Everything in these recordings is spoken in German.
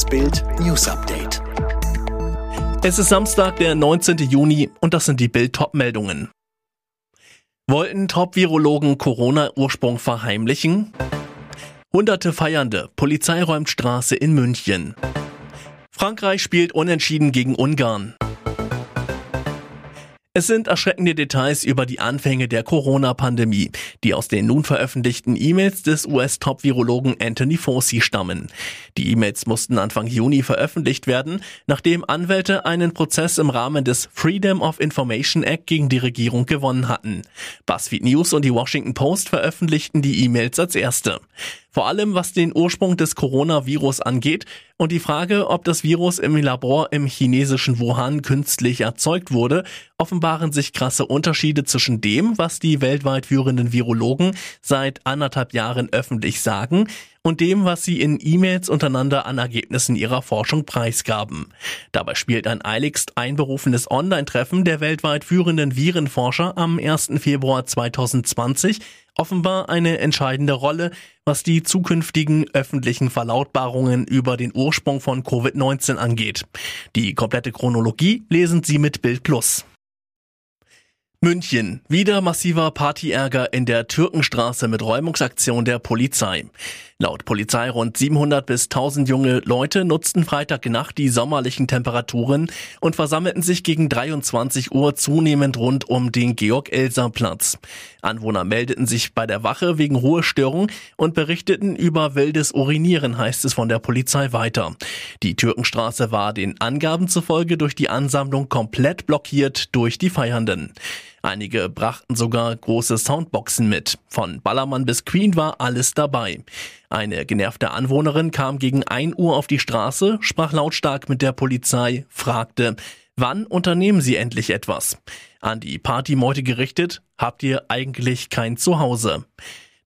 Das Bild News Update. Es ist Samstag, der 19. Juni und das sind die Bild top meldungen Wollten Top-Virologen Corona-Ursprung verheimlichen? Hunderte Feiernde, Polizei räumt Straße in München. Frankreich spielt unentschieden gegen Ungarn. Es sind erschreckende Details über die Anfänge der Corona-Pandemie, die aus den nun veröffentlichten E-Mails des US-Top-Virologen Anthony Fauci stammen. Die E-Mails mussten Anfang Juni veröffentlicht werden, nachdem Anwälte einen Prozess im Rahmen des Freedom of Information Act gegen die Regierung gewonnen hatten. BuzzFeed News und die Washington Post veröffentlichten die E-Mails als erste. Vor allem was den Ursprung des Coronavirus angeht und die Frage, ob das Virus im Labor im chinesischen Wuhan künstlich erzeugt wurde, offenbaren sich krasse Unterschiede zwischen dem, was die weltweit führenden Virologen seit anderthalb Jahren öffentlich sagen, und dem, was sie in E-Mails untereinander an Ergebnissen ihrer Forschung preisgaben. Dabei spielt ein eiligst einberufenes Online-Treffen der weltweit führenden Virenforscher am 1. Februar 2020 offenbar eine entscheidende Rolle, was die zukünftigen öffentlichen Verlautbarungen über den Ursprung von Covid-19 angeht. Die komplette Chronologie lesen Sie mit Bild Plus. München. Wieder massiver Partyärger in der Türkenstraße mit Räumungsaktion der Polizei. Laut Polizei rund 700 bis 1000 junge Leute nutzten Freitagnacht die sommerlichen Temperaturen und versammelten sich gegen 23 Uhr zunehmend rund um den Georg-Elser-Platz. Anwohner meldeten sich bei der Wache wegen Ruhestörung und berichteten über wildes Urinieren, heißt es von der Polizei weiter. Die Türkenstraße war den Angaben zufolge durch die Ansammlung komplett blockiert durch die Feiernden. Einige brachten sogar große Soundboxen mit. Von Ballermann bis Queen war alles dabei. Eine genervte Anwohnerin kam gegen 1 Uhr auf die Straße, sprach lautstark mit der Polizei, fragte, wann unternehmen Sie endlich etwas? An die Partymeute gerichtet, habt ihr eigentlich kein Zuhause?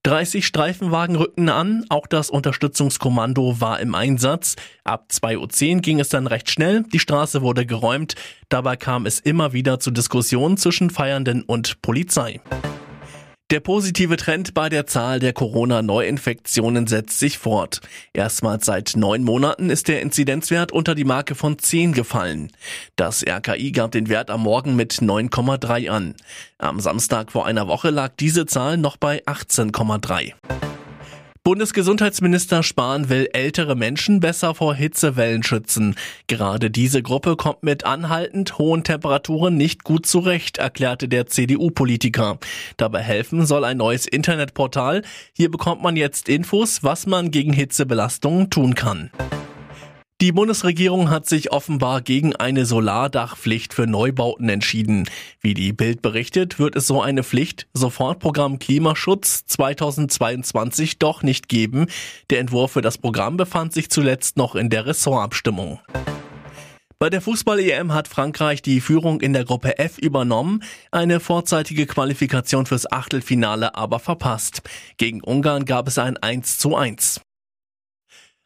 30 Streifenwagen rückten an, auch das Unterstützungskommando war im Einsatz. Ab 2.10 Uhr ging es dann recht schnell, die Straße wurde geräumt, dabei kam es immer wieder zu Diskussionen zwischen Feiernden und Polizei. Der positive Trend bei der Zahl der Corona-Neuinfektionen setzt sich fort. Erstmals seit neun Monaten ist der Inzidenzwert unter die Marke von 10 gefallen. Das RKI gab den Wert am Morgen mit 9,3 an. Am Samstag vor einer Woche lag diese Zahl noch bei 18,3. Bundesgesundheitsminister Spahn will ältere Menschen besser vor Hitzewellen schützen. Gerade diese Gruppe kommt mit anhaltend hohen Temperaturen nicht gut zurecht, erklärte der CDU-Politiker. Dabei helfen soll ein neues Internetportal. Hier bekommt man jetzt Infos, was man gegen Hitzebelastungen tun kann. Die Bundesregierung hat sich offenbar gegen eine Solardachpflicht für Neubauten entschieden. Wie die Bild berichtet, wird es so eine Pflicht Sofortprogramm Klimaschutz 2022 doch nicht geben. Der Entwurf für das Programm befand sich zuletzt noch in der Ressortabstimmung. Bei der Fußball-EM hat Frankreich die Führung in der Gruppe F übernommen, eine vorzeitige Qualifikation fürs Achtelfinale aber verpasst. Gegen Ungarn gab es ein 1 zu 1.